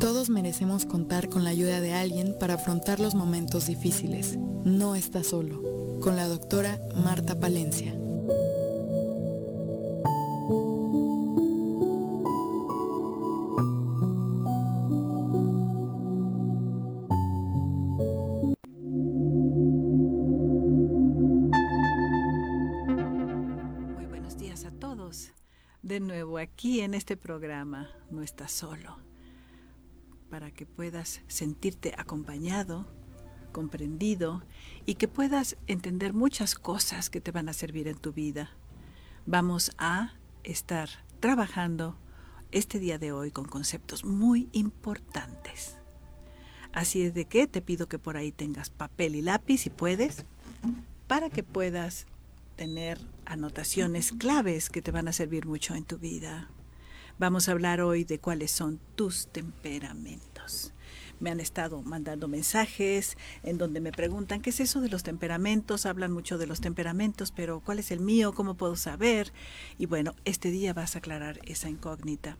Todos merecemos contar con la ayuda de alguien para afrontar los momentos difíciles. No estás solo. Con la doctora Marta Palencia. Muy buenos días a todos. De nuevo aquí en este programa, No estás solo, que puedas sentirte acompañado, comprendido y que puedas entender muchas cosas que te van a servir en tu vida. Vamos a estar trabajando este día de hoy con conceptos muy importantes. Así es de que te pido que por ahí tengas papel y lápiz si puedes, para que puedas tener anotaciones claves que te van a servir mucho en tu vida. Vamos a hablar hoy de cuáles son tus temperamentos. Me han estado mandando mensajes en donde me preguntan qué es eso de los temperamentos. Hablan mucho de los temperamentos, pero ¿cuál es el mío? ¿Cómo puedo saber? Y bueno, este día vas a aclarar esa incógnita.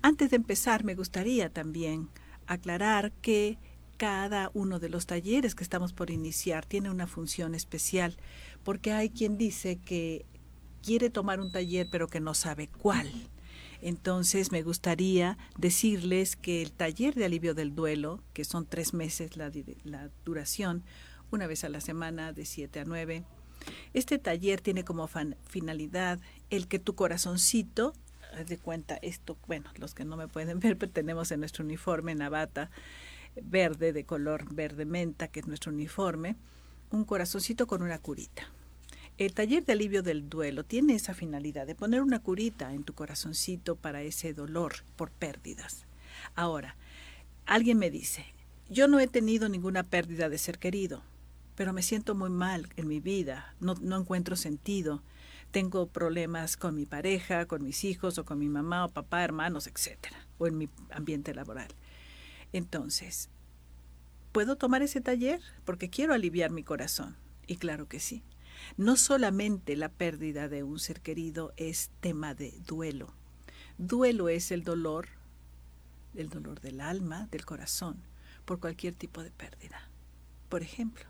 Antes de empezar, me gustaría también aclarar que cada uno de los talleres que estamos por iniciar tiene una función especial, porque hay quien dice que quiere tomar un taller pero que no sabe cuál. Entonces me gustaría decirles que el taller de alivio del duelo, que son tres meses la, duración, una vez a la semana de 7 a 9, este taller tiene como finalidad el que tu corazoncito, de cuenta esto, bueno, los que no me pueden ver, pero tenemos en nuestro uniforme, Navata, verde, de color verde menta, que es nuestro uniforme, un corazoncito con una curita. El taller de alivio del duelo tiene esa finalidad de poner una curita en tu corazoncito para ese dolor por pérdidas. Ahora, alguien me dice, yo no he tenido ninguna pérdida de ser querido, pero me siento muy mal en mi vida, no, no encuentro sentido, tengo problemas con mi pareja, con mis hijos o con mi mamá o papá, hermanos, etcétera, o en mi ambiente laboral. Entonces, ¿puedo tomar ese taller? Porque quiero aliviar mi corazón. Y claro que sí. No solamente la pérdida de un ser querido es tema de duelo. Duelo es el dolor, el dolor del alma, del corazón, por cualquier tipo de pérdida. Por ejemplo,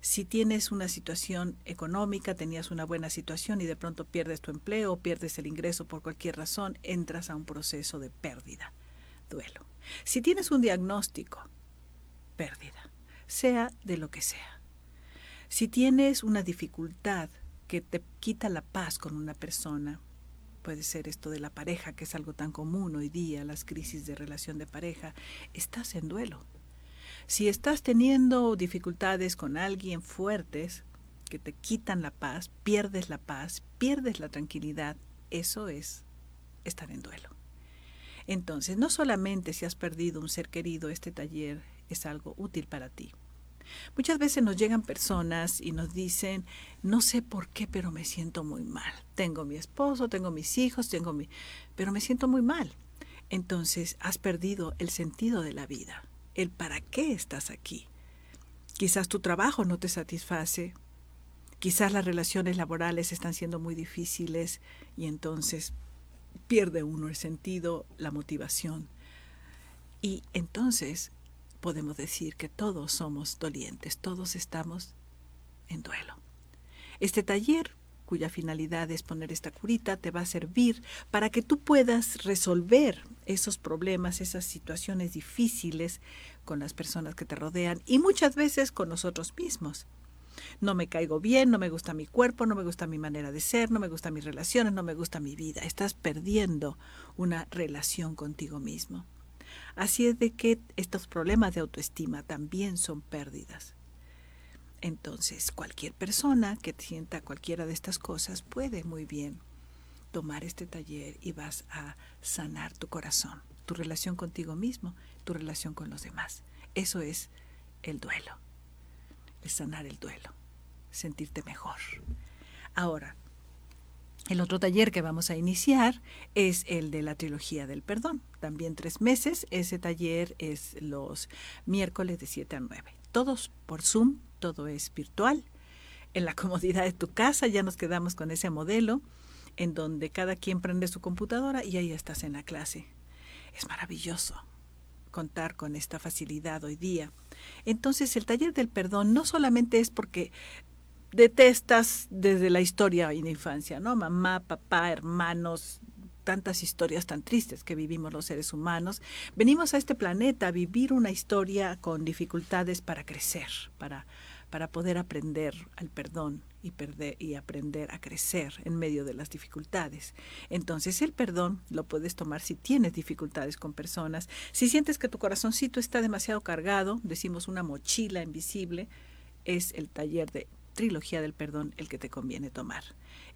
si tienes una situación económica, tenías una buena situación y de pronto pierdes tu empleo, pierdes el ingreso por cualquier razón, entras a un proceso de pérdida, duelo. Si tienes un diagnóstico, pérdida, sea de lo que sea. Si tienes una dificultad que te quita la paz con una persona, puede ser esto de la pareja, que es algo tan común hoy día, las crisis de relación de pareja, estás en duelo. Si estás teniendo dificultades con alguien fuertes que te quitan la paz, pierdes la paz, pierdes la tranquilidad, eso es estar en duelo. Entonces, no solamente si has perdido un ser querido, este taller es algo útil para ti. Muchas veces nos llegan personas y nos dicen, no sé por qué, pero me siento muy mal. Tengo mi esposo, tengo mis hijos, tengo mi... pero me siento muy mal. Entonces, has perdido el sentido de la vida, el para qué estás aquí. Quizás tu trabajo no te satisface, quizás las relaciones laborales están siendo muy difíciles y entonces pierde uno el sentido, la motivación. Y entonces podemos decir que todos somos dolientes, todos estamos en duelo. Este taller, cuya finalidad es poner esta curita, te va a servir para que tú puedas resolver esos problemas, esas situaciones difíciles con las personas que te rodean y muchas veces con nosotros mismos. No me caigo bien, no me gusta mi cuerpo, no me gusta mi manera de ser, no me gustan mis relaciones, no me gusta mi vida. Estás perdiendo una relación contigo mismo. Así es de que estos problemas de autoestima también son pérdidas. Entonces, cualquier persona que sienta cualquiera de estas cosas puede muy bien tomar este taller y vas a sanar tu corazón, tu relación contigo mismo, tu relación con los demás. Eso es el duelo es sanar el duelo, sentirte mejor. Ahora, el otro taller que vamos a iniciar es el de la trilogía del perdón. También tres meses. Ese taller es los miércoles de 7 a 9. Todos por Zoom, todo es virtual. En la comodidad de tu casa ya nos quedamos con ese modelo en donde cada quien prende su computadora y ahí estás en la clase. Es maravilloso. contar con esta facilidad hoy día. Entonces el taller del perdón no solamente es porque detestas desde la historia la infancia, ¿no? Mamá, papá, hermanos, tantas historias tan tristes que vivimos los seres humanos. Venimos a este planeta a vivir una historia con dificultades para crecer, para, para poder aprender al perdón y, perder, y aprender a crecer en medio de las dificultades. Entonces el perdón lo puedes tomar si tienes dificultades con personas, si sientes que tu corazoncito está demasiado cargado, decimos una mochila invisible, es el taller de trilogía del perdón el que te conviene tomar.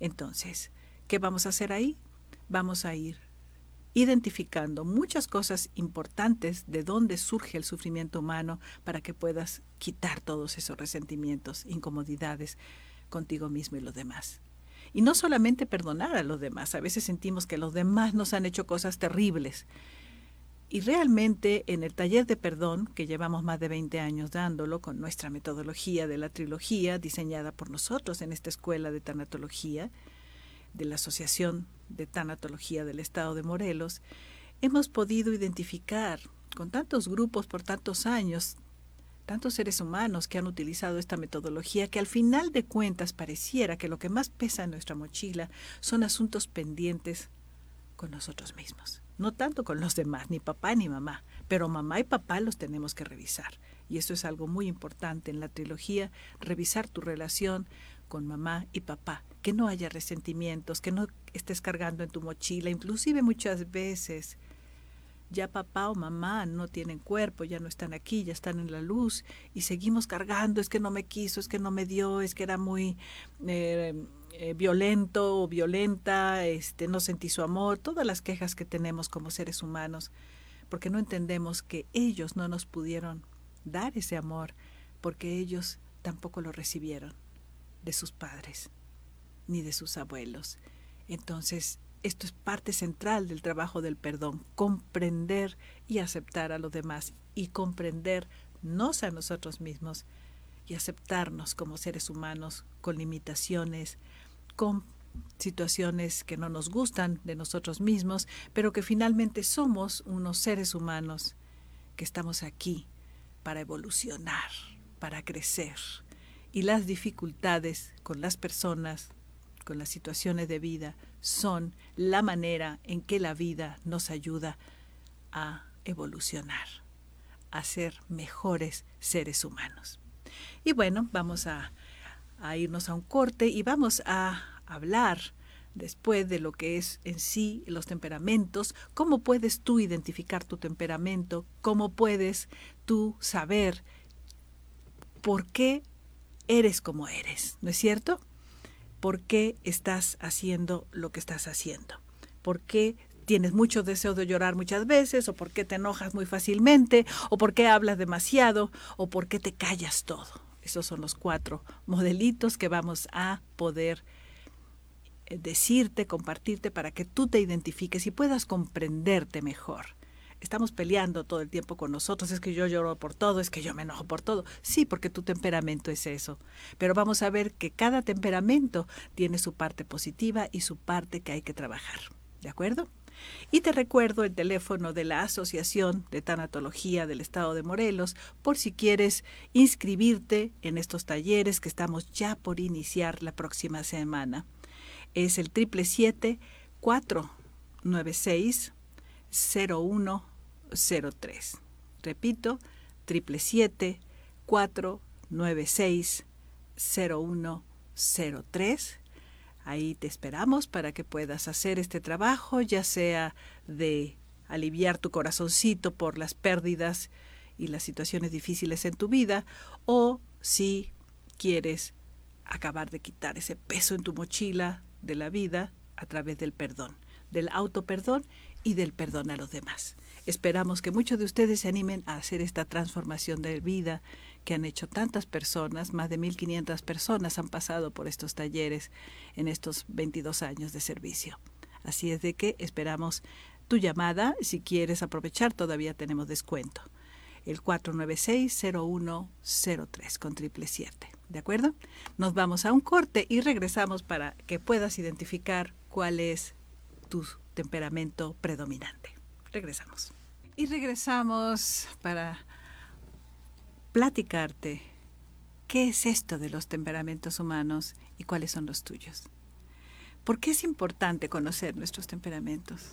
Entonces, ¿qué vamos a hacer ahí? Vamos a ir identificando muchas cosas importantes de dónde surge el sufrimiento humano para que puedas quitar todos esos resentimientos, incomodidades contigo mismo y los demás. Y no solamente perdonar a los demás, a veces sentimos que los demás nos han hecho cosas terribles. Y realmente en el taller de perdón, que llevamos más de 20 años dándolo con nuestra metodología de la trilogía diseñada por nosotros en esta escuela de tanatología, de la Asociación de Tanatología del Estado de Morelos, hemos podido identificar con tantos grupos por tantos años tantos seres humanos que han utilizado esta metodología que al final de cuentas pareciera que lo que más pesa en nuestra mochila son asuntos pendientes con nosotros mismos. No tanto con los demás, ni papá ni mamá, pero mamá y papá los tenemos que revisar. Y esto es algo muy importante en la trilogía, revisar tu relación con mamá y papá, que no haya resentimientos, que no estés cargando en tu mochila, inclusive muchas veces ya papá o mamá no tienen cuerpo, ya no están aquí, ya están en la luz y seguimos cargando, es que no me quiso, es que no me dio, es que era muy eh, eh, violento o violenta, este, no sentí su amor, todas las quejas que tenemos como seres humanos, porque no entendemos que ellos no nos pudieron dar ese amor, porque ellos tampoco lo recibieron de sus padres ni de sus abuelos. Entonces, esto es parte central del trabajo del perdón, comprender y aceptar a los demás y comprendernos a nosotros mismos y aceptarnos como seres humanos con limitaciones, con situaciones que no nos gustan de nosotros mismos, pero que finalmente somos unos seres humanos que estamos aquí para evolucionar, para crecer. Y las dificultades con las personas, con las situaciones de vida, son la manera en que la vida nos ayuda a evolucionar, a ser mejores seres humanos. Y bueno, vamos a, irnos a un corte y vamos a hablar después de lo que es en sí los temperamentos, cómo puedes tú identificar tu temperamento, cómo puedes tú saber por qué eres como eres, ¿no es cierto? por qué estás haciendo lo que estás haciendo. ¿Por qué tienes mucho deseo de llorar muchas veces, o por qué te enojas muy fácilmente, o por qué hablas demasiado, o por qué te callas todo. Esos son los cuatro modelitos que vamos a poder eh, decirte, compartirte para que tú te identifiques y puedas comprenderte mejor estamos peleando todo el tiempo con nosotros, es que yo lloro por todo, es que yo me enojo por todo. Sí, porque tu temperamento es eso. Pero vamos a ver que cada temperamento tiene su parte positiva y su parte que hay que trabajar. ¿De acuerdo? Y te recuerdo el teléfono de la Asociación de Tanatología del Estado de Morelos por si quieres inscribirte en estos talleres que estamos ya por iniciar la próxima semana. Es el triple siete cuatro nueve seis 0103. Repito, 777-496-0103. Ahí te esperamos para que puedas hacer este trabajo, ya sea de aliviar tu corazoncito por las pérdidas y las situaciones difíciles en tu vida, o si quieres acabar de quitar ese peso en tu mochila de la vida a través del perdón, del auto perdón y del perdón a los demás. Esperamos que muchos de ustedes se animen a hacer esta transformación de vida que han hecho tantas personas, más de 1.500 personas han pasado por estos talleres en estos 22 años de servicio. Así es de que esperamos tu llamada. Si quieres aprovechar, todavía tenemos descuento. El 496-0103 con triple 7. ¿De acuerdo? Nos vamos a un corte y regresamos para que puedas identificar cuál es tu temperamento predominante. Regresamos. Y regresamos para platicarte qué es esto de los temperamentos humanos y cuáles son los tuyos. ¿Por qué es importante conocer nuestros temperamentos?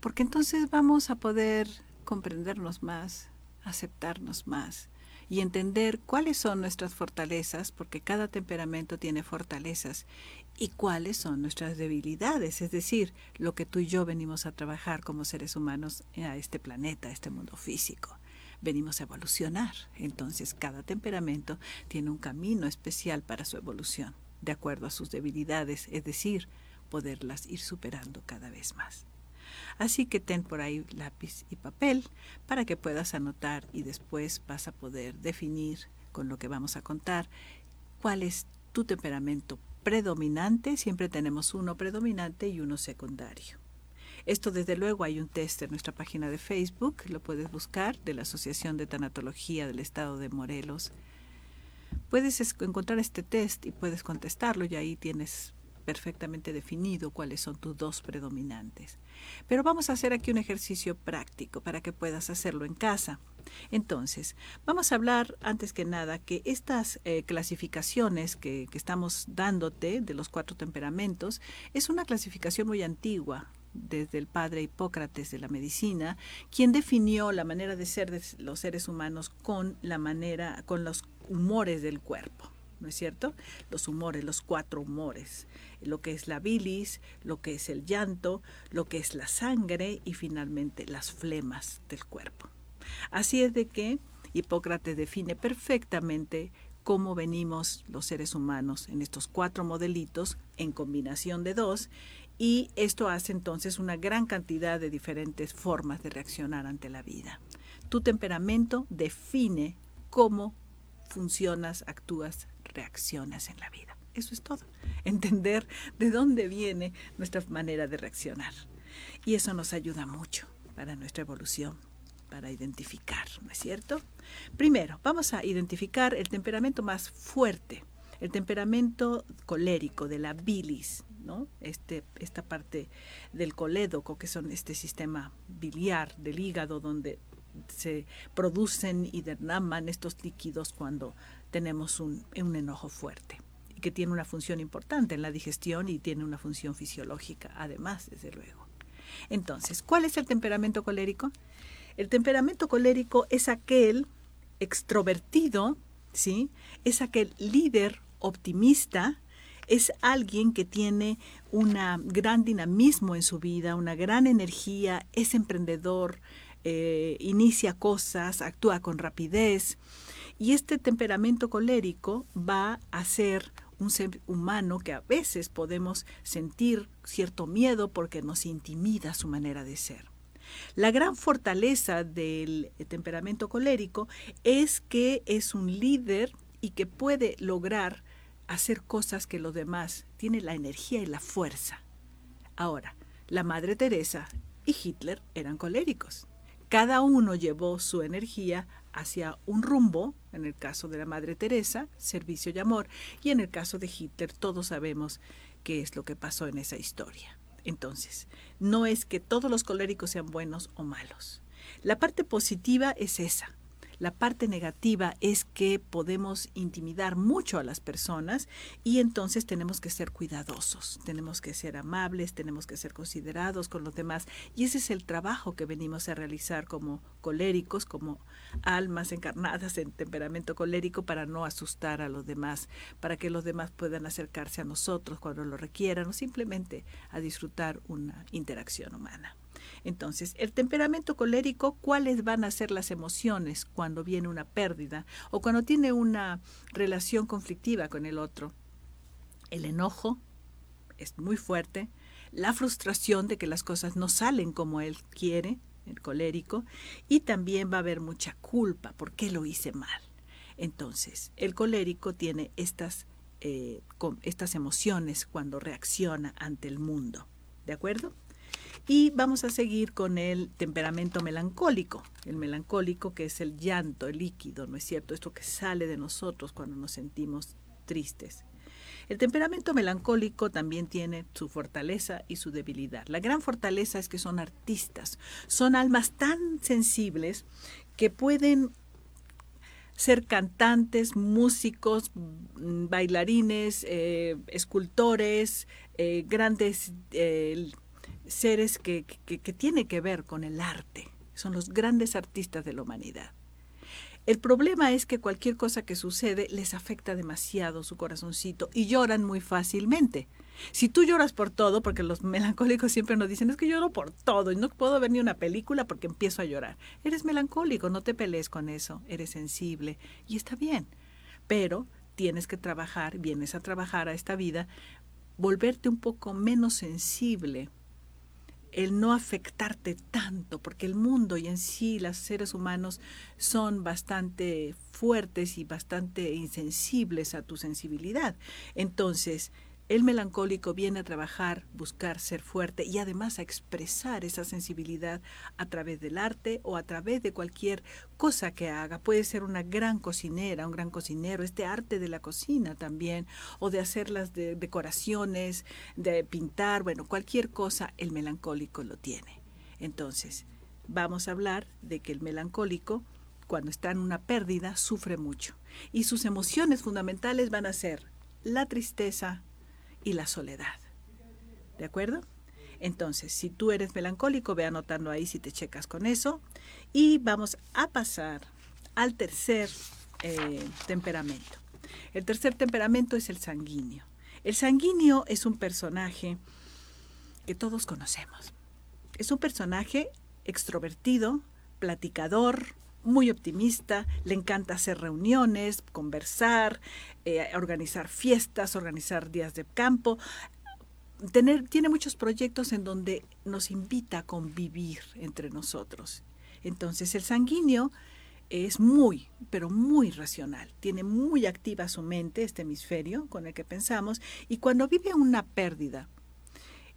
Porque entonces vamos a poder comprendernos más, aceptarnos más y entender cuáles son nuestras fortalezas, porque cada temperamento tiene fortalezas, y cuáles son nuestras debilidades, es decir, lo que tú y yo venimos a trabajar como seres humanos a este planeta, a este mundo físico. Venimos a evolucionar, entonces cada temperamento tiene un camino especial para su evolución, de acuerdo a sus debilidades, es decir, poderlas ir superando cada vez más. Así que ten por ahí lápiz y papel para que puedas anotar y después vas a poder definir con lo que vamos a contar cuál es tu temperamento predominante. Siempre tenemos uno predominante y uno secundario. Esto desde luego hay un test en nuestra página de Facebook, lo puedes buscar, de la Asociación de Tanatología del Estado de Morelos. Puedes encontrar este test y puedes contestarlo y ahí tienes perfectamente definido cuáles son tus dos predominantes. Pero vamos a hacer aquí un ejercicio práctico para que puedas hacerlo en casa. Entonces, vamos a hablar antes que nada que estas eh, clasificaciones que, que estamos dándote de los cuatro temperamentos es una clasificación muy antigua desde el padre Hipócrates de la medicina, quien definió la manera de ser de los seres humanos con la manera, con los humores del cuerpo. ¿no es cierto? Los humores, los cuatro humores, lo que es la bilis, lo que es el llanto, lo que es la sangre y finalmente las flemas del cuerpo. Así es de que Hipócrates define perfectamente cómo venimos los seres humanos en estos cuatro modelitos en combinación de dos y esto hace entonces una gran cantidad de diferentes formas de reaccionar ante la vida. Tu temperamento define cómo funcionas, actúas, reaccionas en la vida. Eso es todo. Entender de dónde viene nuestra manera de reaccionar. Y eso nos ayuda mucho para nuestra evolución, para identificar, ¿no es cierto? Primero, vamos a identificar el temperamento más fuerte, el temperamento colérico de la bilis, Este, esta parte del colédoco, que son este sistema biliar del hígado, donde se producen y derraman estos líquidos cuando tenemos un, enojo fuerte y que tiene una función importante en la digestión y tiene una función fisiológica, además, desde luego. Entonces, ¿cuál es el temperamento colérico? El temperamento colérico es aquel extrovertido, ¿sí? Es aquel líder optimista, es alguien que tiene un gran dinamismo en su vida, una gran energía, es emprendedor, eh, inicia cosas, actúa con rapidez. Y este temperamento colérico va a ser un ser humano que a veces podemos sentir cierto miedo porque nos intimida su manera de ser. La gran fortaleza del temperamento colérico es que es un líder y que puede lograr hacer cosas que los demás tiene la energía y la fuerza. Ahora, la Madre Teresa y Hitler eran coléricos. Cada uno llevó su energía hacia un rumbo, en el caso de la Madre Teresa, servicio y amor, y en el caso de Hitler todos sabemos qué es lo que pasó en esa historia. Entonces, no es que todos los coléricos sean buenos o malos. La parte positiva es esa, la parte negativa es que podemos intimidar mucho a las personas y entonces tenemos que ser cuidadosos, tenemos que ser amables, tenemos que ser considerados con los demás. Y ese es el trabajo que venimos a realizar como coléricos, como almas encarnadas en temperamento colérico para no asustar a los demás, para que los demás puedan acercarse a nosotros cuando lo requieran o simplemente a disfrutar una interacción humana. Entonces, el temperamento colérico, ¿cuáles van a ser las emociones cuando viene una pérdida o cuando tiene una relación conflictiva con el otro? El enojo es muy fuerte, la frustración de que las cosas no salen como él quiere, el colérico, y también va a haber mucha culpa, ¿por qué lo hice mal? Entonces, el colérico tiene estas, eh, estas emociones cuando reacciona ante el mundo, ¿de acuerdo? Y vamos a seguir con el temperamento melancólico. El melancólico que es el llanto, el líquido, ¿no es cierto? Esto que sale de nosotros cuando nos sentimos tristes. El temperamento melancólico también tiene su fortaleza y su debilidad. La gran fortaleza es que son artistas, son almas tan sensibles que pueden ser cantantes, músicos, bailarines, eh, escultores, eh, grandes eh, seres que, que, que tienen que ver con el arte. Son los grandes artistas de la humanidad. El problema es que cualquier cosa que sucede les afecta demasiado su corazoncito y lloran muy fácilmente. Si tú lloras por todo, porque los melancólicos siempre nos dicen, es que lloro por todo y no puedo ver ni una película porque empiezo a llorar. Eres melancólico, no te pelees con eso, eres sensible y está bien. Pero tienes que trabajar, vienes a trabajar a esta vida, volverte un poco menos sensible el no afectarte tanto, porque el mundo y en sí los seres humanos son bastante fuertes y bastante insensibles a tu sensibilidad. Entonces, el melancólico viene a trabajar, buscar ser fuerte y además a expresar esa sensibilidad a través del arte o a través de cualquier cosa que haga. Puede ser una gran cocinera, un gran cocinero, este arte de la cocina también, o de hacer las decoraciones, de pintar, bueno, cualquier cosa, el melancólico lo tiene. Entonces, vamos a hablar de que el melancólico cuando está en una pérdida, sufre mucho. Y sus emociones fundamentales van a ser la tristeza, y la soledad. ¿De acuerdo? Entonces, si tú eres melancólico, ve anotando ahí si te checas con eso. Y vamos a pasar al tercer eh, temperamento. El tercer temperamento es el sanguíneo. El sanguíneo es un personaje que todos conocemos. Es un personaje extrovertido, platicador, muy optimista, le encanta hacer reuniones, conversar, eh, organizar fiestas, organizar días de campo. Tener, tiene muchos proyectos en donde nos invita a convivir entre nosotros. Entonces el sanguíneo es muy, pero muy racional. Tiene muy activa su mente, este hemisferio con el que pensamos, y cuando vive una pérdida,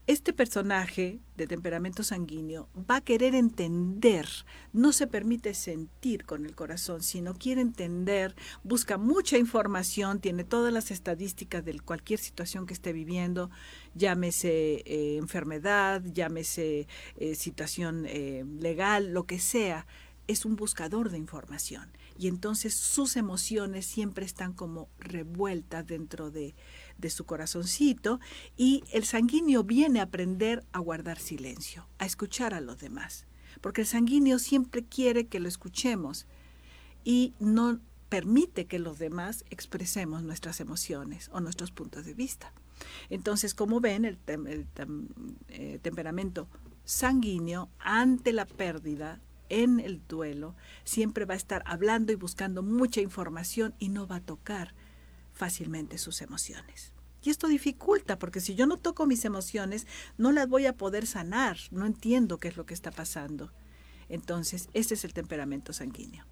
este personaje de temperamento sanguíneo va a querer entender, no se permite sentir con el corazón, sino quiere entender, busca mucha información, tiene todas las estadísticas de cualquier situación que esté viviendo, llámese eh, enfermedad, llámese eh, situación eh, legal, lo que sea, es un buscador de información. Y entonces sus emociones siempre están como revueltas dentro de, de su corazoncito y el sanguíneo viene a aprender a guardar silencio, a escuchar a los demás, porque el sanguíneo siempre quiere que lo escuchemos y no permite que los demás expresemos nuestras emociones o nuestros puntos de vista. Entonces, como ven, el, eh, temperamento sanguíneo ante la pérdida en el duelo siempre va a estar hablando y buscando mucha información y no va a tocar fácilmente sus emociones. Y esto dificulta, porque si yo no toco mis emociones, no las voy a poder sanar, no entiendo qué es lo que está pasando. Entonces, ese es el temperamento sanguíneo.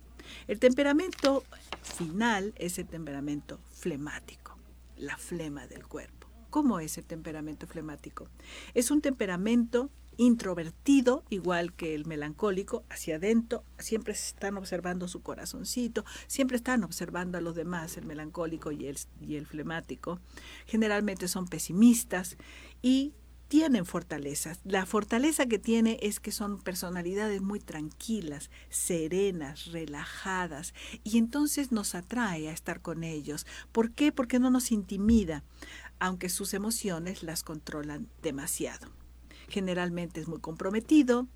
El temperamento final es el temperamento flemático, la flema del cuerpo. ¿Cómo es el temperamento flemático? Es un temperamento introvertido, igual que el melancólico, hacia adentro, siempre están observando su corazoncito, siempre están observando a los demás, el melancólico y el, y el flemático. Generalmente son pesimistas y tienen fortalezas. La fortaleza que tiene es que son personalidades muy tranquilas, serenas, relajadas, y entonces nos atrae a estar con ellos. ¿Por qué? Porque no nos intimida, aunque sus emociones las controlan demasiado generalmente es muy comprometido,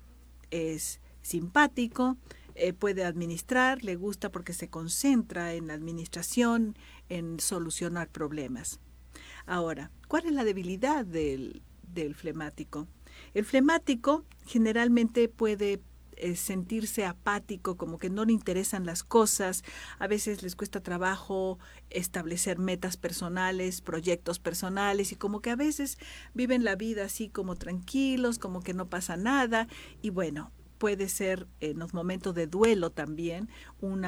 es simpático, eh, puede administrar, le gusta porque se concentra en la administración, en solucionar problemas. Ahora, ¿cuál es la debilidad del, del flemático? El flemático generalmente puede eh, sentirse apático, como que no le interesan las cosas, a veces les cuesta trabajo establecer metas personales, proyectos personales y como que a veces viven la vida así como tranquilos, como que no pasa nada y bueno, puede ser en los momentos de duelo también un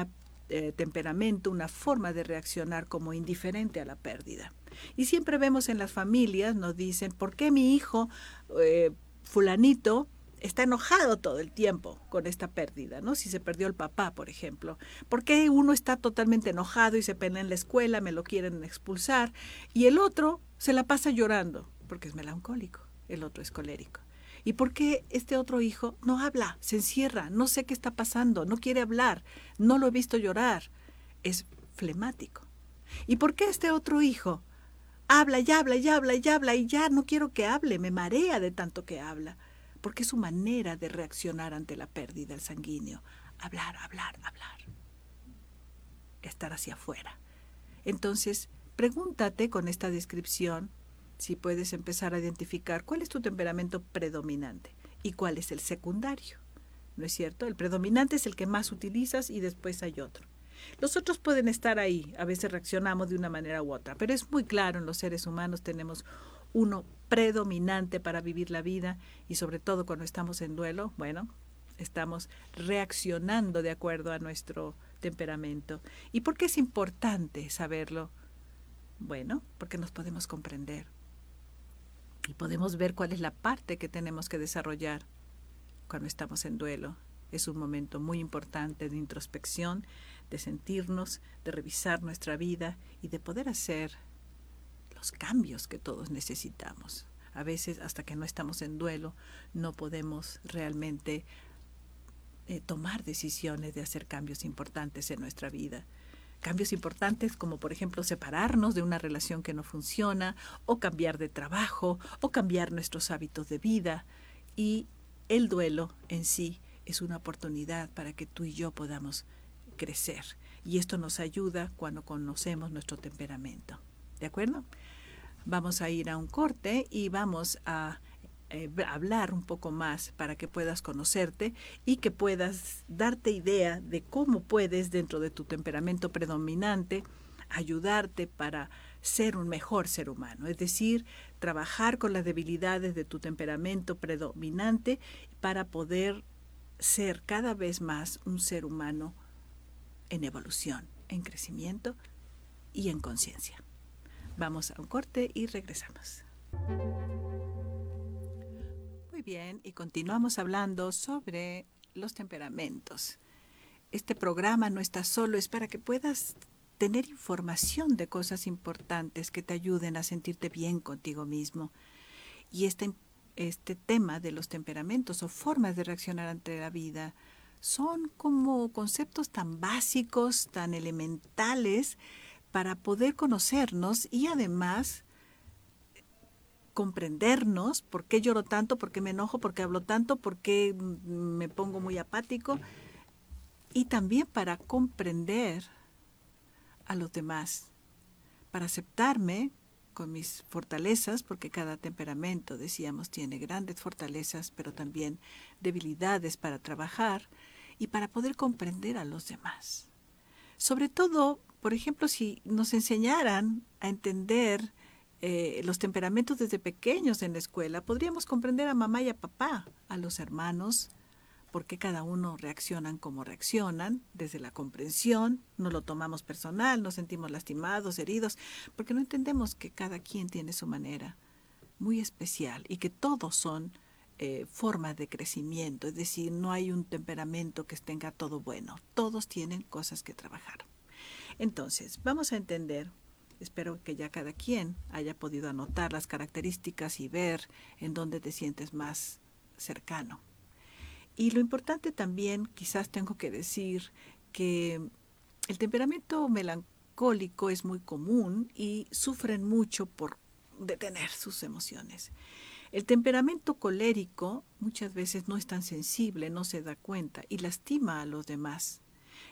eh, temperamento, una forma de reaccionar como indiferente a la pérdida. Y siempre vemos en las familias, nos dicen, ¿por qué mi hijo, eh, fulanito, está enojado todo el tiempo con esta pérdida, ¿no? Si se perdió el papá, por ejemplo. ¿Por qué uno está totalmente enojado y se pelea en la escuela, me lo quieren expulsar, y el otro se la pasa llorando, porque es melancólico, el otro es colérico? ¿Y por qué este otro hijo no habla, se encierra, no sé qué está pasando, no quiere hablar, no lo he visto llorar? Es flemático. ¿Y por qué este otro hijo habla y habla y habla y habla y ya no quiero que hable, me marea de tanto que habla? Porque es su manera de reaccionar ante la pérdida del sanguíneo. Hablar, hablar, hablar. Estar hacia afuera. Entonces, pregúntate con esta descripción si puedes empezar a identificar cuál es tu temperamento predominante y cuál es el secundario. ¿No es cierto? El predominante es el que más utilizas y después hay otro. Los otros pueden estar ahí, a veces reaccionamos de una manera u otra, pero es muy claro en los seres humanos tenemos uno predominante para vivir la vida y sobre todo cuando estamos en duelo, bueno, estamos reaccionando de acuerdo a nuestro temperamento. ¿Y por qué es importante saberlo? Bueno, porque nos podemos comprender y podemos ver cuál es la parte que tenemos que desarrollar cuando estamos en duelo. Es un momento muy importante de introspección, de sentirnos, de revisar nuestra vida y de poder hacer cambios que todos necesitamos. A veces, hasta que no estamos en duelo, no podemos realmente eh, tomar decisiones de hacer cambios importantes en nuestra vida cambios importantes como por ejemplo separarnos de una relación que no funciona o cambiar de trabajo o cambiar nuestros hábitos de vida y el duelo en sí es una oportunidad para que tú y yo podamos crecer y esto nos ayuda cuando conocemos nuestro temperamento. ¿De acuerdo? Vamos a ir a un corte y vamos a eh, hablar un poco más para que puedas conocerte y que puedas darte idea de cómo puedes dentro de tu temperamento predominante ayudarte para ser un mejor ser humano, es decir, trabajar con las debilidades de tu temperamento predominante para poder ser cada vez más un ser humano en evolución, en crecimiento y en conciencia. Vamos a un corte y regresamos bien, y continuamos hablando sobre los temperamentos. Este programa no está solo, es para que puedas tener información de cosas importantes que te ayuden a sentirte bien contigo mismo. Y este, este tema de los temperamentos o formas de reaccionar ante la vida son como conceptos tan básicos, tan elementales para poder conocernos y además comprendernos, por qué lloro tanto, por qué me enojo, por qué hablo tanto, por qué me pongo muy apático, y también para comprender a los demás, para aceptarme con mis fortalezas, porque cada temperamento, decíamos, tiene grandes fortalezas, pero también debilidades para trabajar y para poder comprender a los demás. Sobre todo, por ejemplo, si nos enseñaran a entender eh, los temperamentos desde pequeños en la escuela, podríamos comprender a mamá y a papá, a los hermanos, por qué cada uno reaccionan como reaccionan, desde la comprensión, no lo tomamos personal, nos sentimos lastimados, heridos, porque no entendemos que cada quien tiene su manera muy especial y que todos son eh, formas de crecimiento, es decir, no hay un temperamento que tenga todo bueno, todos tienen cosas que trabajar. Entonces, vamos a entender Espero que ya cada quien haya podido anotar las características y ver en dónde te sientes más cercano. Y lo importante también, quizás tengo que decir que el temperamento melancólico es muy común y sufren mucho por detener sus emociones. El temperamento colérico muchas veces no es tan sensible, no se da cuenta y lastima a los demás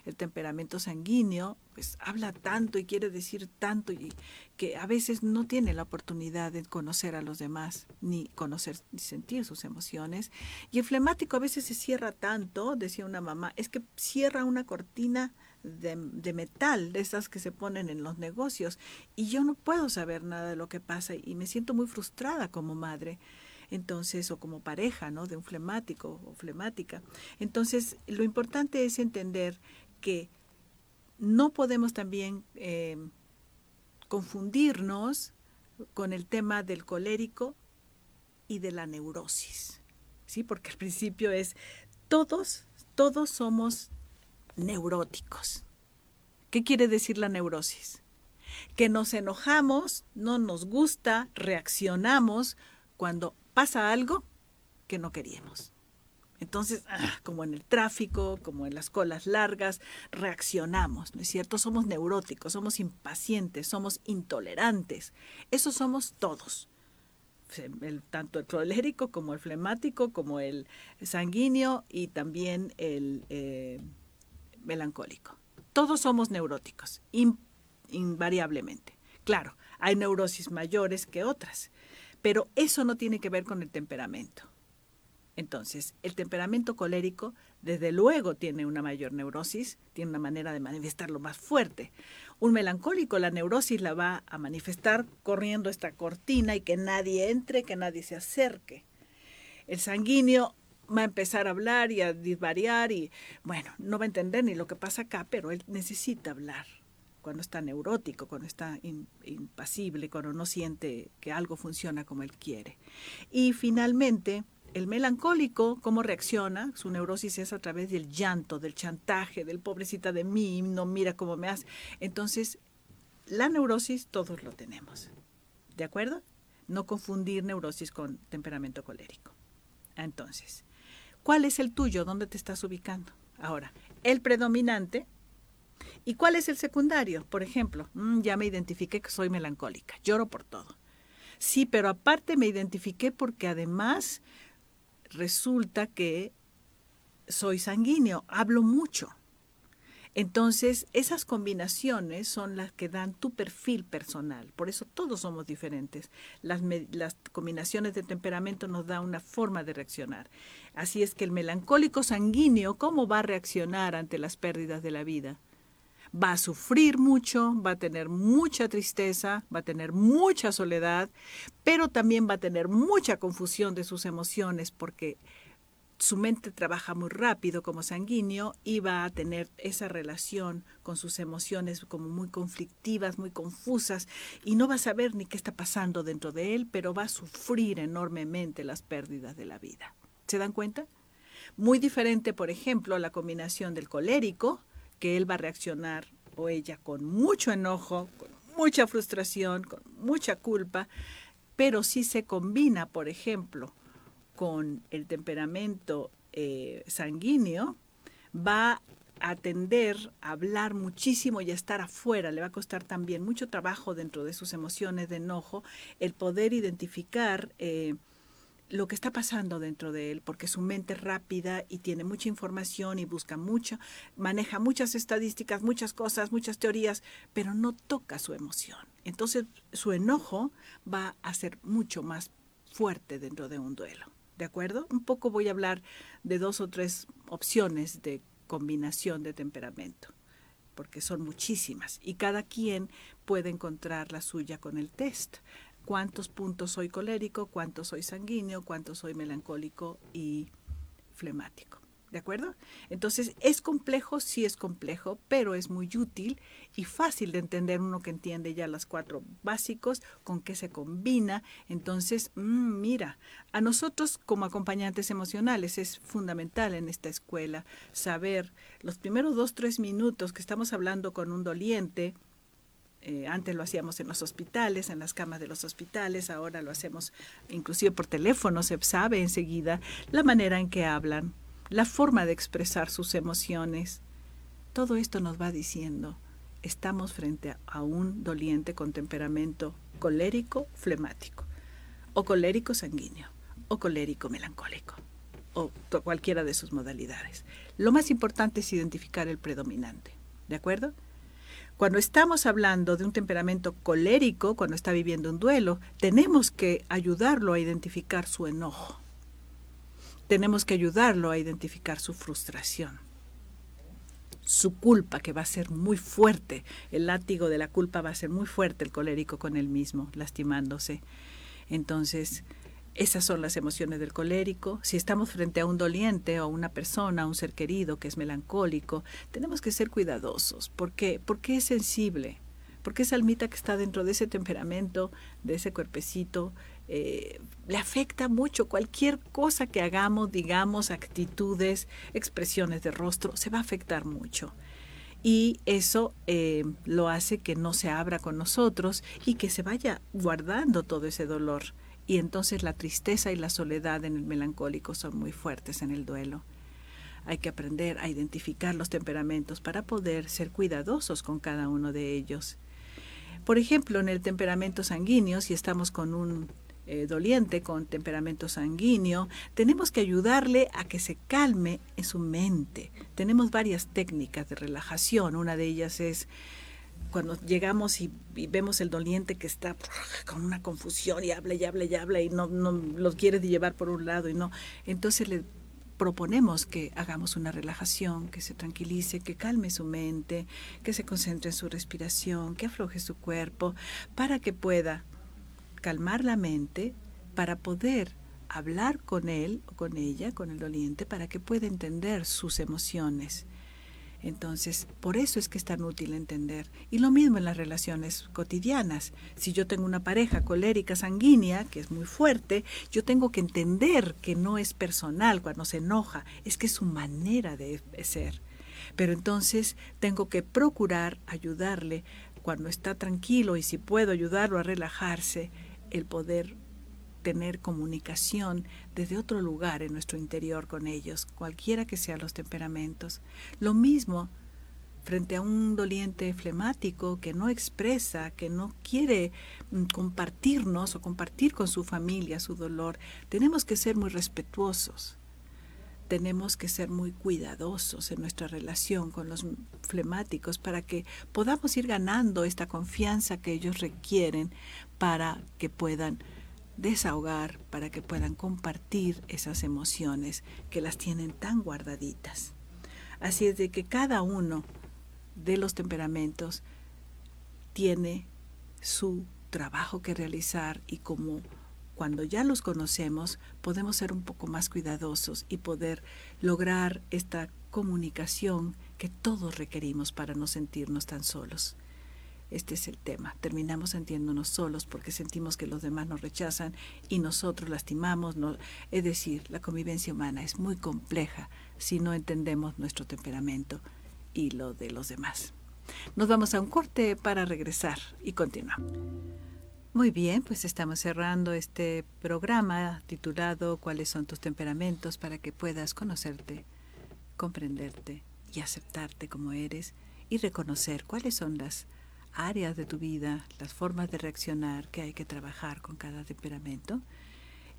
el temperamento sanguíneo, pues habla tanto y quiere decir tanto y que a veces no tiene la oportunidad de conocer a los demás, ni conocer ni sentir sus emociones. Y el flemático a veces se cierra tanto, decía una mamá, es que cierra una cortina de, de, metal, de esas que se ponen en los negocios, y yo no puedo saber nada de lo que pasa y me siento muy frustrada como madre. Entonces, o como pareja, ¿no? De un flemático o flemática. Entonces, lo importante es entender que no podemos también eh, confundirnos con el tema del colérico y de la neurosis. ¿sí? Porque al principio es todos, todos somos neuróticos. ¿Qué quiere decir la neurosis? Que nos enojamos, no nos gusta, reaccionamos cuando pasa algo que no queríamos. Entonces, ah, como en el tráfico, como en las colas largas, reaccionamos, ¿no es cierto? Somos neuróticos, somos impacientes, somos intolerantes. Eso somos todos. tanto el colérico como el flemático, como el sanguíneo y también el eh, melancólico. Todos somos neuróticos, invariablemente. Claro, hay neurosis mayores que otras, pero eso no tiene que ver con el temperamento. Entonces, el temperamento colérico, desde luego, tiene una mayor neurosis, tiene una manera de manifestarlo más fuerte. Un melancólico, la neurosis la va a manifestar corriendo esta cortina y que nadie entre, que nadie se acerque. El sanguíneo va a empezar a hablar y a disvariar y, bueno, no va a entender ni lo que pasa acá, pero él necesita hablar cuando está neurótico, cuando está impasible, cuando no siente que algo funciona como él quiere. Y finalmente, el melancólico, ¿cómo reacciona? Su neurosis es a través del llanto, del chantaje, del pobrecita de mí, no mira cómo me hace. Entonces, la neurosis todos lo tenemos. ¿De acuerdo? No confundir neurosis con temperamento colérico. Entonces, ¿cuál es el tuyo? ¿Dónde te estás ubicando? Ahora, el predominante. ¿Y cuál es el secundario? Por ejemplo, mm, ya me identifiqué que soy melancólica, lloro por todo. Sí, pero aparte me identifiqué porque además resulta que soy sanguíneo, hablo mucho. Entonces, esas combinaciones son las que dan tu perfil personal. Por eso todos somos diferentes. Las, combinaciones de temperamento nos da una forma de reaccionar. Así es que el melancólico sanguíneo, ¿cómo va a reaccionar ante las pérdidas de la vida? Va a sufrir mucho, va a tener mucha tristeza, va a tener mucha soledad, pero también va a tener mucha confusión de sus emociones porque su mente trabaja muy rápido como sanguíneo y va a tener esa relación con sus emociones como muy conflictivas, muy confusas y no va a saber ni qué está pasando dentro de él, pero va a sufrir enormemente las pérdidas de la vida. ¿Se dan cuenta? Muy diferente, por ejemplo, la combinación del colérico, que él va a reaccionar o ella con mucho enojo, con mucha frustración, con mucha culpa, pero si se combina, por ejemplo, con el temperamento eh, sanguíneo, va a tender a hablar muchísimo y a estar afuera. Le va a costar también mucho trabajo dentro de sus emociones de enojo el poder identificar eh, lo que está pasando dentro de él, porque su mente es rápida y tiene mucha información y busca mucho, maneja muchas estadísticas, muchas cosas, muchas teorías, pero no toca su emoción. Entonces su enojo va a ser mucho más fuerte dentro de un duelo. ¿De acuerdo? Un poco voy a hablar de dos o tres opciones de combinación de temperamento, porque son muchísimas y cada quien puede encontrar la suya con el test cuántos puntos soy colérico, cuántos soy sanguíneo, cuántos soy melancólico y flemático. ¿De acuerdo? Entonces, ¿es complejo? Sí es complejo, pero es muy útil y fácil de entender uno que entiende ya los cuatro básicos, con qué se combina. Entonces, mm, mira, a nosotros como acompañantes emocionales es fundamental en esta escuela saber los primeros dos, tres minutos que estamos hablando con un doliente, eh, antes lo hacíamos en los hospitales, en las camas de los hospitales, ahora lo hacemos inclusive por teléfono, se sabe enseguida la manera en que hablan, la forma de expresar sus emociones. Todo esto nos va diciendo, estamos frente a un doliente con temperamento colérico flemático, o colérico sanguíneo, o colérico melancólico, o cualquiera de sus modalidades. Lo más importante es identificar el predominante, ¿de acuerdo? Cuando estamos hablando de un temperamento colérico, cuando está viviendo un duelo, tenemos que ayudarlo a identificar su enojo. Tenemos que ayudarlo a identificar su frustración, su culpa, que va a ser muy fuerte. El látigo de la culpa va a ser muy fuerte el colérico con él mismo, lastimándose. Entonces, esas son las emociones del colérico. Si estamos frente a un doliente o una persona, a un ser querido que es melancólico, tenemos que ser cuidadosos. ¿Por qué? Porque es sensible. Porque esa almita que está dentro de ese temperamento, de ese cuerpecito, eh, le afecta mucho cualquier cosa que hagamos, digamos, actitudes, expresiones de rostro, se va a afectar mucho. Y eso eh, lo hace que no se abra con nosotros y que se vaya guardando todo ese dolor. Y entonces la tristeza y la soledad en el melancólico son muy fuertes en el duelo. Hay que aprender a identificar los temperamentos para poder ser cuidadosos con cada uno de ellos. Por ejemplo, en el temperamento sanguíneo, si estamos con un eh, doliente con temperamento sanguíneo, tenemos que ayudarle a que se calme en su mente. Tenemos varias técnicas de relajación. Una de ellas es cuando llegamos y, vemos el doliente que está con una confusión y habla y habla y habla y no, no lo quiere llevar por un lado y no. Entonces le proponemos que hagamos una relajación, que se tranquilice, que calme su mente, que se concentre en su respiración, que afloje su cuerpo, para que pueda calmar la mente, para poder hablar con él o con ella, con el doliente, para que pueda entender sus emociones entonces, por eso es que es tan útil entender. Y lo mismo en las relaciones cotidianas. Si yo tengo una pareja colérica sanguínea, que es muy fuerte, yo tengo que entender que no es personal cuando se enoja, es que es su manera de ser. Pero entonces tengo que procurar ayudarle cuando está tranquilo y si puedo ayudarlo a relajarse, el poder tener comunicación desde otro lugar en nuestro interior con ellos, cualquiera que sean los temperamentos. Lo mismo frente a un doliente flemático que no expresa, que no quiere mm, compartirnos o compartir con su familia su dolor, tenemos que ser muy respetuosos. Tenemos que ser muy cuidadosos en nuestra relación con los flemáticos para que podamos ir ganando esta confianza que ellos requieren para que puedan desahogar para que puedan compartir esas emociones que las tienen tan guardaditas. Así es de que cada uno de los temperamentos tiene su trabajo que realizar y como cuando ya los conocemos podemos ser un poco más cuidadosos y poder lograr esta comunicación que todos requerimos para no sentirnos tan solos. Este es el tema. Terminamos sintiéndonos solos porque sentimos que los demás nos rechazan y nosotros lastimamos. es decir, la convivencia humana es muy compleja si no entendemos nuestro temperamento y lo de los demás. Nos vamos a un corte para regresar y continuar. Muy bien, pues estamos cerrando este programa titulado ¿Cuáles son tus temperamentos? para que puedas conocerte, comprenderte y aceptarte como eres y reconocer cuáles son las áreas de tu vida, las formas de reaccionar que hay que trabajar con cada temperamento.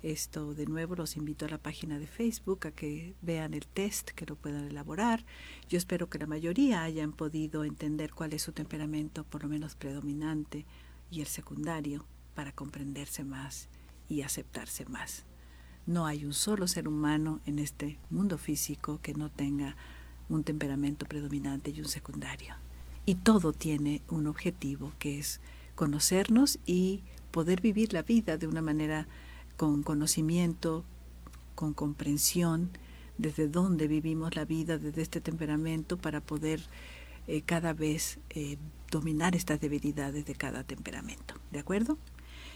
Esto de nuevo los invito a la página de Facebook a que vean el test, que lo puedan elaborar. Yo espero que la mayoría hayan podido entender cuál es su temperamento, por lo menos predominante, y el secundario, para comprenderse más y aceptarse más. No hay un solo ser humano en este mundo físico que no tenga un temperamento predominante y un secundario. Y todo tiene un objetivo, que es conocernos y poder vivir la vida de una manera con conocimiento, con comprensión, desde dónde vivimos la vida, desde este temperamento, para poder eh, cada vez eh, dominar estas debilidades de cada temperamento. ¿De acuerdo?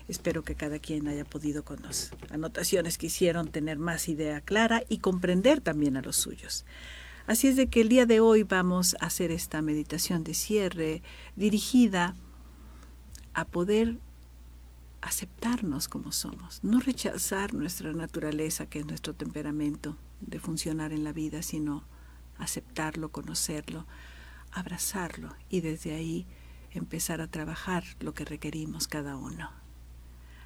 Espero que cada quien haya podido con las anotaciones que hicieron tener más idea clara y comprender también a los suyos. Así es de que el día de hoy vamos a hacer esta meditación de cierre dirigida a poder aceptarnos como somos, no rechazar nuestra naturaleza, que es nuestro temperamento de funcionar en la vida, sino aceptarlo, conocerlo, abrazarlo y desde ahí empezar a trabajar lo que requerimos cada uno.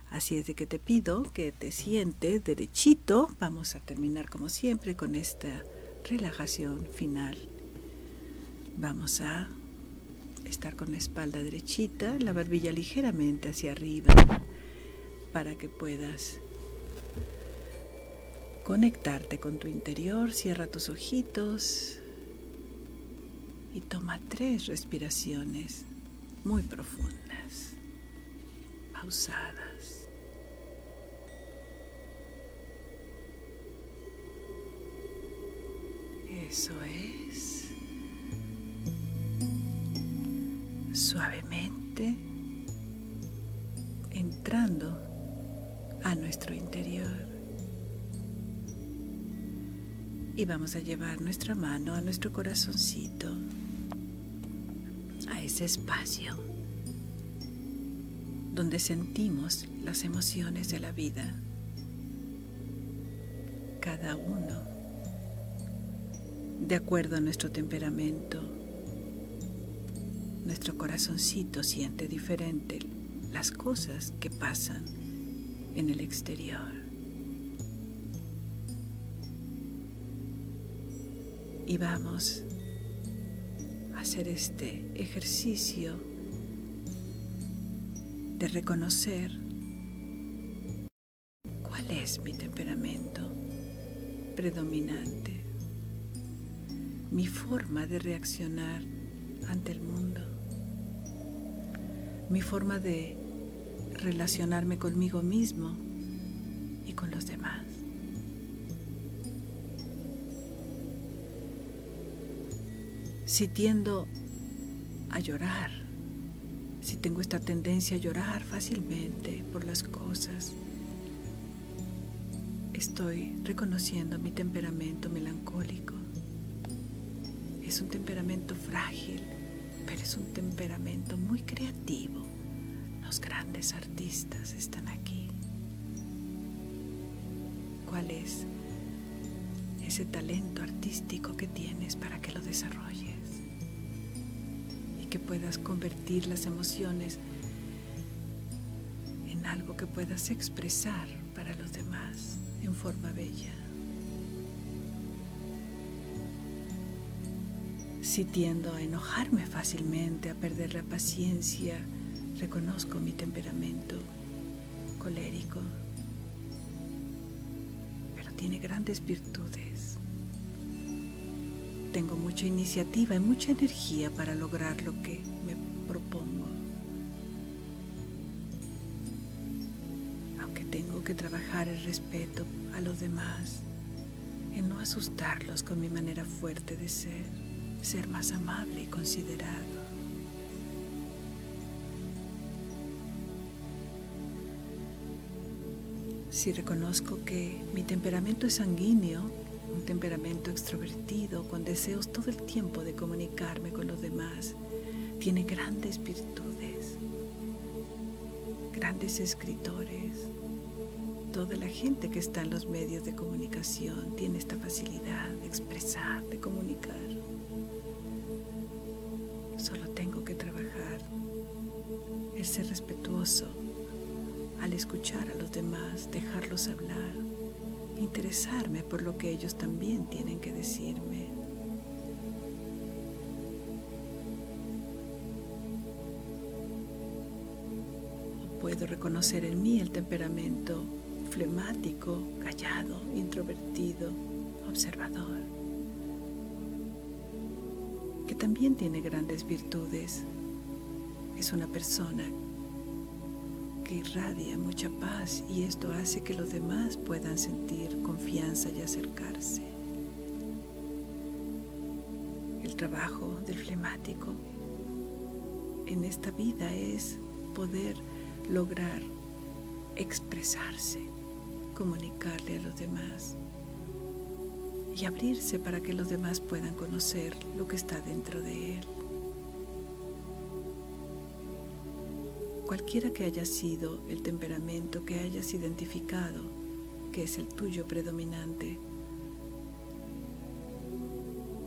Así es de que te pido que te sientes derechito. Vamos a terminar como siempre con esta relajación final. Vamos a estar con la espalda derechita, la barbilla ligeramente hacia arriba para que puedas conectarte con tu interior. Cierra tus ojitos y toma tres respiraciones muy profundas, pausadas. Eso es. Suavemente entrando a nuestro interior. Y vamos a llevar nuestra mano a nuestro corazoncito, a ese espacio donde sentimos las emociones de la vida. Cada uno de acuerdo a nuestro temperamento. Nuestro corazoncito siente diferente las cosas que pasan en el exterior. Y vamos a hacer este ejercicio de reconocer cuál es mi temperamento predominante, mi forma de reaccionar ante el mundo, mi forma de relacionarme conmigo mismo y con los demás. Si tiendo a llorar, si tengo esta tendencia a llorar fácilmente por las cosas, estoy reconociendo mi temperamento melancólico. Es un temperamento frágil, pero es un temperamento muy creativo. Los grandes artistas están aquí. ¿Cuál es ese talento artístico que tienes para que lo desarrolles? que puedas convertir las emociones en algo que puedas expresar para los demás en forma bella. Si a enojarme fácilmente, a perder la paciencia, reconozco mi temperamento colérico, pero tiene grandes virtudes. Tengo mucha iniciativa y mucha energía para lograr lo que me propongo. Aunque tengo que trabajar el respeto a los demás, en no asustarlos con mi manera fuerte de ser, ser más amable y considerado. Si reconozco que mi temperamento es sanguíneo, un temperamento extrovertido con deseos todo el tiempo de comunicarme con los demás, tiene grandes virtudes, grandes escritores. Toda la gente que está en los medios de comunicación tiene esta facilidad de expresar, de comunicar. Al escuchar a los demás, dejarlos hablar interesarme por lo que ellos también tienen que decirme. puedo reconocer en mí el temperamento flemático, callado, introvertido, observador, que también tiene grandes virtudes. Es una persona irradia mucha paz y esto hace que los demás puedan sentir confianza y acercarse. El trabajo del flemático en esta vida es poder lograr expresarse, comunicarle a los demás y abrirse para que los demás puedan conocer lo que está dentro de él. Cualquiera que haya sido el temperamento que hayas identificado, que es el tuyo predominante,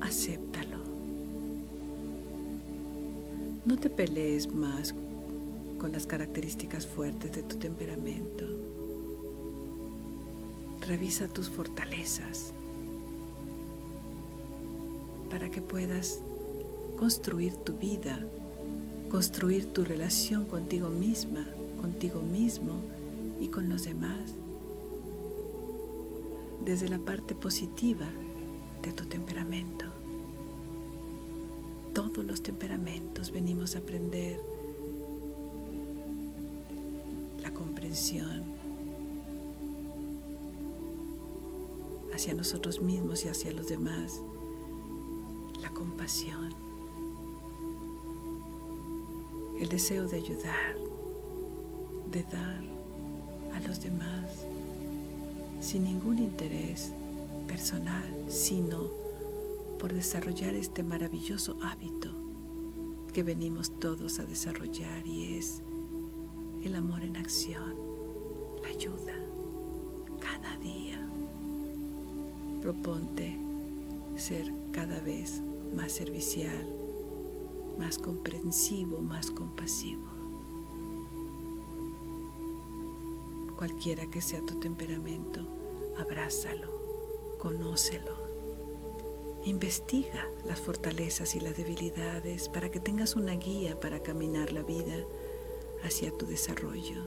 acéptalo. No te pelees más con las características fuertes de tu temperamento. Revisa tus fortalezas para que puedas construir tu vida construir tu relación contigo misma, contigo mismo y con los demás desde la parte positiva de tu temperamento. Todos los temperamentos venimos a aprender la comprensión hacia nosotros mismos y hacia los demás, la compasión el deseo de ayudar, de dar a los demás sin ningún interés personal, sino por desarrollar este maravilloso hábito que venimos todos a desarrollar y es el amor en acción, la ayuda, cada día. Proponte ser cada vez más servicial, más comprensivo, más compasivo. Cualquiera que sea tu temperamento, abrázalo, conócelo. Investiga las fortalezas y las debilidades para que tengas una guía para caminar la vida hacia tu desarrollo.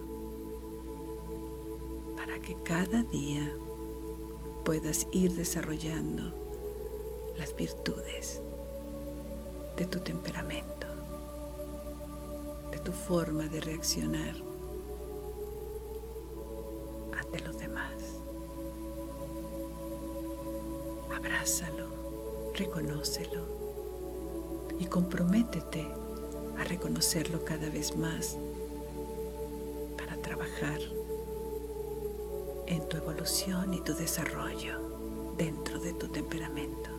Para que cada día puedas ir desarrollando las virtudes de tu temperamento, de tu forma de reaccionar ante los demás. Abrázalo, reconócelo y comprométete a reconocerlo cada vez más para trabajar en tu evolución y tu desarrollo dentro de tu temperamento.